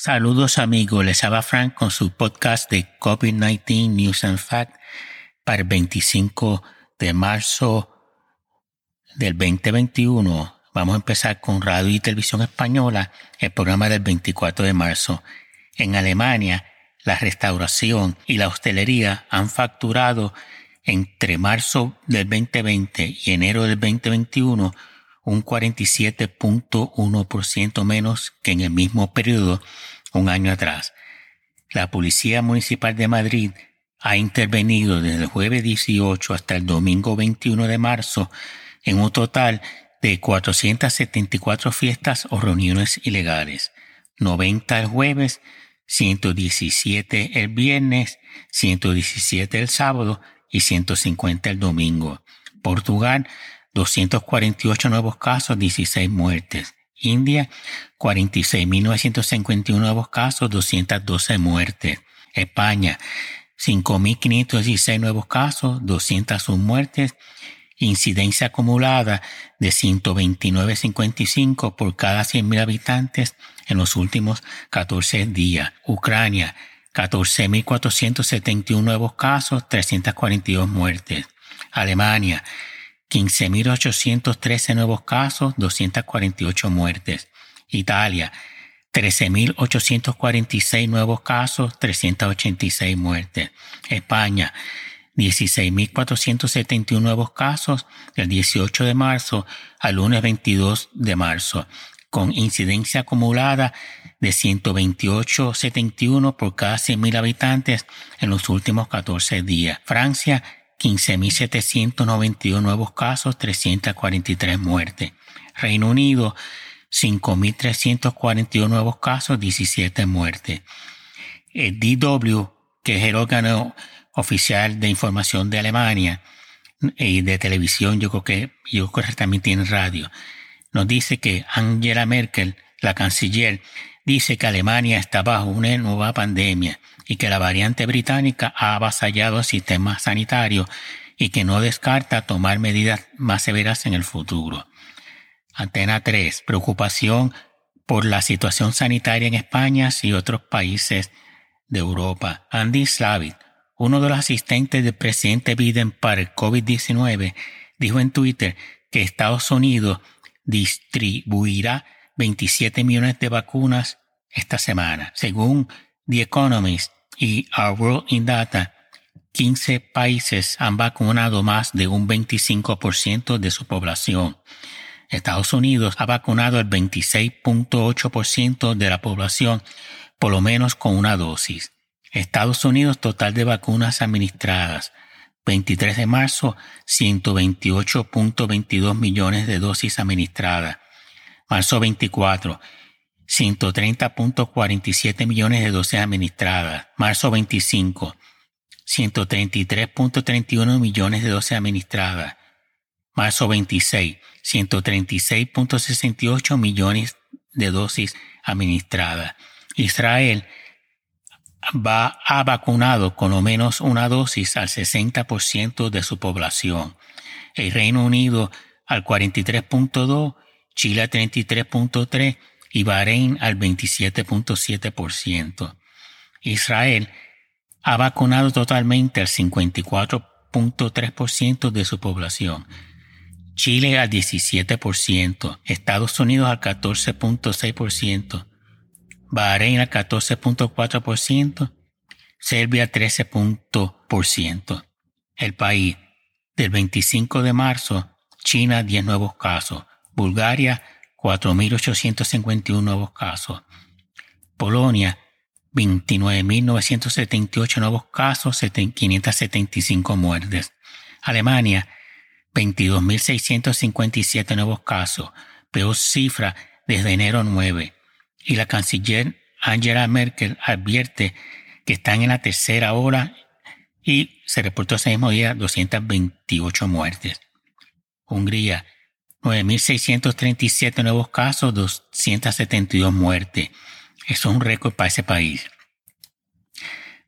Saludos amigos, les habla Frank con su podcast de COVID-19 News and Fact para el 25 de marzo del 2021. Vamos a empezar con Radio y Televisión Española, el programa del 24 de marzo. En Alemania, la restauración y la hostelería han facturado entre marzo del 2020 y enero del 2021 un 47.1% menos que en el mismo periodo un año atrás. La Policía Municipal de Madrid ha intervenido desde el jueves 18 hasta el domingo 21 de marzo en un total de 474 fiestas o reuniones ilegales, 90 el jueves, 117 el viernes, 117 el sábado y 150 el domingo. Portugal 248 nuevos casos, 16 muertes. India, 46.951 nuevos casos, 212 muertes. España, 5.516 nuevos casos, 201 muertes. Incidencia acumulada de 129.55 por cada 100.000 habitantes en los últimos 14 días. Ucrania, 14.471 nuevos casos, 342 muertes. Alemania, 15.813 nuevos casos, 248 muertes. Italia, 13.846 nuevos casos, 386 muertes. España, 16.471 nuevos casos del 18 de marzo al lunes 22 de marzo, con incidencia acumulada de 128.71 por cada 100.000 habitantes en los últimos 14 días. Francia, 15.791 nuevos casos, 343 muertes. Reino Unido, 5.341 nuevos casos, 17 muertes. El DW, que es el órgano oficial de información de Alemania y de televisión, yo creo que, yo creo que también tiene radio, nos dice que Angela Merkel, la canciller, dice que Alemania está bajo una nueva pandemia y que la variante británica ha avasallado el sistema sanitario y que no descarta tomar medidas más severas en el futuro. Antena 3. Preocupación por la situación sanitaria en España y otros países de Europa. Andy Slavitt, uno de los asistentes del presidente Biden para el COVID-19, dijo en Twitter que Estados Unidos distribuirá 27 millones de vacunas esta semana. Según The Economist y Our World in Data, 15 países han vacunado más de un 25% de su población. Estados Unidos ha vacunado el 26.8% de la población por lo menos con una dosis. Estados Unidos total de vacunas administradas. 23 de marzo, 128.22 millones de dosis administradas. Marzo 24, 130.47 millones de dosis administradas. Marzo 25, 133.31 millones de dosis administradas. Marzo 26, 136.68 millones de dosis administradas. Israel va, ha vacunado con lo menos una dosis al 60% de su población. El Reino Unido al 43.2 Chile al 33.3% y Bahrein al 27.7%. Israel ha vacunado totalmente al 54.3% de su población. Chile al 17%, Estados Unidos al 14.6%, Bahrein al 14.4%, Serbia al 13%. El país, del 25 de marzo, China 10 nuevos casos, Bulgaria 4.851 nuevos casos. Polonia 29.978 nuevos casos, 575 muertes. Alemania 22.657 nuevos casos, peor cifra desde enero 9. Y la canciller Angela Merkel advierte que están en la tercera hora y se reportó ese mismo día 228 muertes. Hungría 9.637 nuevos casos, 272 muertes. Eso es un récord para ese país.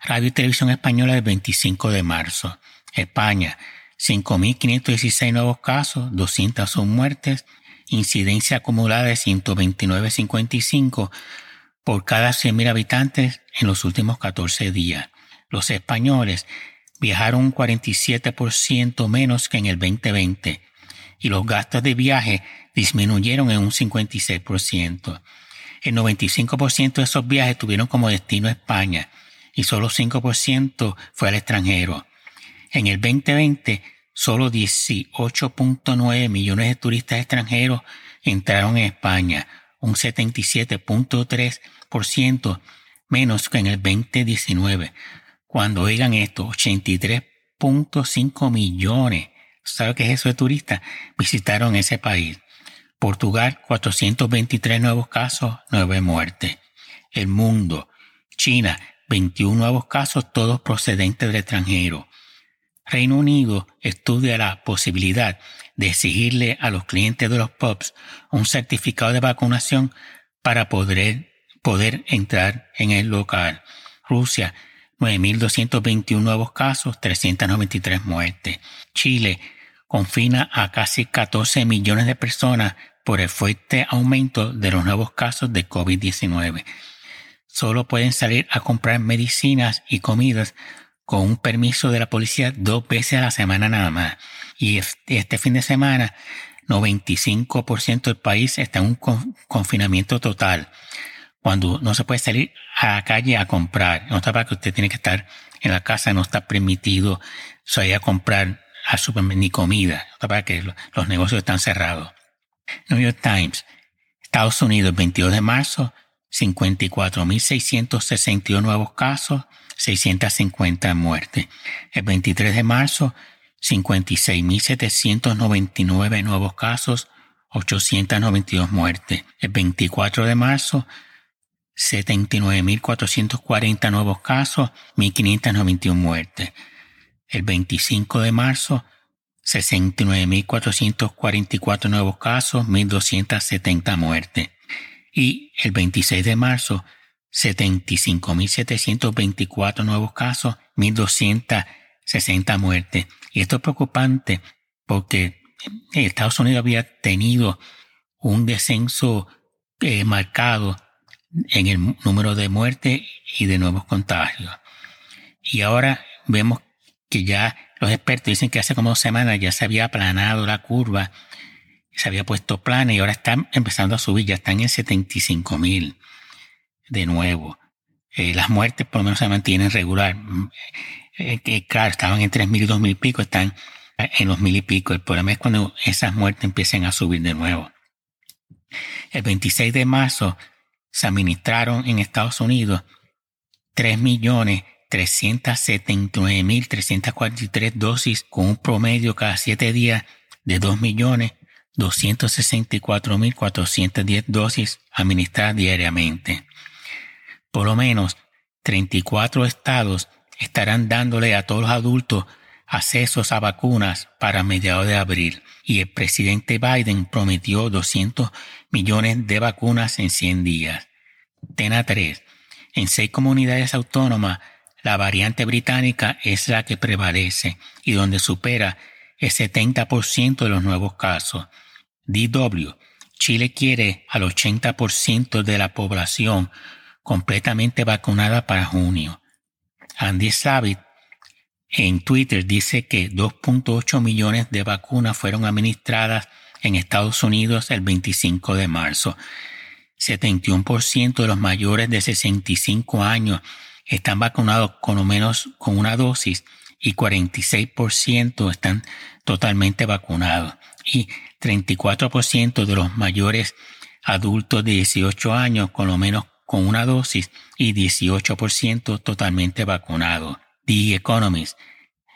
Radio y Televisión Española el 25 de marzo. España, 5.516 nuevos casos, 201 muertes, incidencia acumulada de 129.55 por cada 100.000 habitantes en los últimos 14 días. Los españoles viajaron un 47% menos que en el 2020 y los gastos de viaje disminuyeron en un 56%. El 95% de esos viajes tuvieron como destino España y solo 5% fue al extranjero. En el 2020, solo 18.9 millones de turistas extranjeros entraron en España, un 77.3% menos que en el 2019. Cuando oigan esto, 83.5 millones, ¿sabe qué es eso de turistas? Visitaron ese país. Portugal, 423 nuevos casos, 9 muertes. El mundo, China, 21 nuevos casos, todos procedentes del extranjero. Reino Unido estudia la posibilidad de exigirle a los clientes de los pubs un certificado de vacunación para poder, poder entrar en el local. Rusia, 9.221 nuevos casos, 393 muertes. Chile confina a casi 14 millones de personas por el fuerte aumento de los nuevos casos de COVID-19. Solo pueden salir a comprar medicinas y comidas con un permiso de la policía dos veces a la semana nada más. Y este fin de semana, 95% del país está en un confinamiento total cuando no se puede salir a la calle a comprar. No está para que usted tiene que estar en la casa, no está permitido salir a comprar a supermercado ni comida. Para que los negocios están cerrados. New York Times, Estados Unidos, 22 de marzo, 54.661 nuevos casos, 650 muertes. El 23 de marzo, 56.799 nuevos casos, 892 muertes. El 24 de marzo, 79.440 nuevos casos, 1.591 muertes. El 25 de marzo, 69.444 nuevos casos, 1.270 muertes. Y el 26 de marzo, 75.724 nuevos casos, 1.260 muertes. Y esto es preocupante porque Estados Unidos había tenido un descenso eh, marcado en el número de muertes y de nuevos contagios. Y ahora vemos que ya los expertos dicen que hace como dos semanas ya se había aplanado la curva, se había puesto plana y ahora están empezando a subir, ya están en 75 mil de nuevo. Eh, las muertes por lo menos se mantienen regular. Eh, eh, claro, estaban en 3 mil y 2 mil y pico, están en los mil y pico. El problema es cuando esas muertes empiecen a subir de nuevo. El 26 de marzo se administraron en Estados Unidos 3 millones 379.343 dosis con un promedio cada 7 días de 2.264.410 dosis administradas diariamente. Por lo menos 34 estados estarán dándole a todos los adultos accesos a vacunas para mediados de abril y el presidente Biden prometió 200 millones de vacunas en 100 días. Tena 3. En seis comunidades autónomas la variante británica es la que prevalece y donde supera el 70% de los nuevos casos. DW, Chile quiere al 80% de la población completamente vacunada para junio. Andy Savit en Twitter dice que 2.8 millones de vacunas fueron administradas en Estados Unidos el 25 de marzo. 71% de los mayores de 65 años están vacunados con lo menos con una dosis y 46% están totalmente vacunados y 34% de los mayores adultos de 18 años con lo menos con una dosis y 18% totalmente vacunados. The Economist.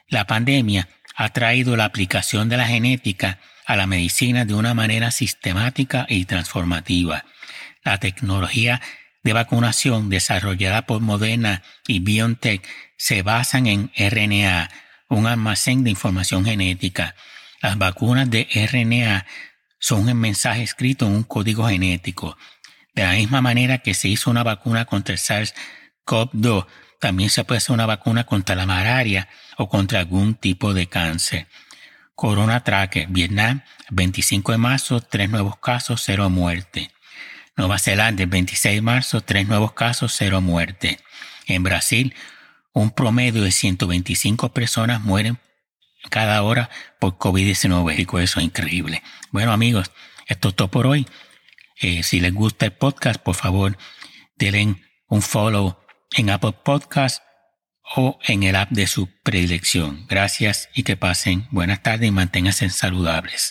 La pandemia ha traído la aplicación de la genética a la medicina de una manera sistemática y transformativa. La tecnología de vacunación desarrollada por Moderna y BioNTech se basan en RNA, un almacén de información genética. Las vacunas de RNA son un mensaje escrito en un código genético. De la misma manera que se hizo una vacuna contra el SARS-CoV-2, también se puede hacer una vacuna contra la malaria o contra algún tipo de cáncer. Corona Tracker, Vietnam, 25 de marzo, tres nuevos casos, cero muerte. Nueva Zelanda, el 26 de marzo, tres nuevos casos, cero muerte. En Brasil, un promedio de 125 personas mueren cada hora por COVID-19. Eso es increíble. Bueno, amigos, esto es todo por hoy. Eh, si les gusta el podcast, por favor, denle un follow en Apple Podcast o en el app de su predilección. Gracias y que pasen buenas tardes y manténganse saludables.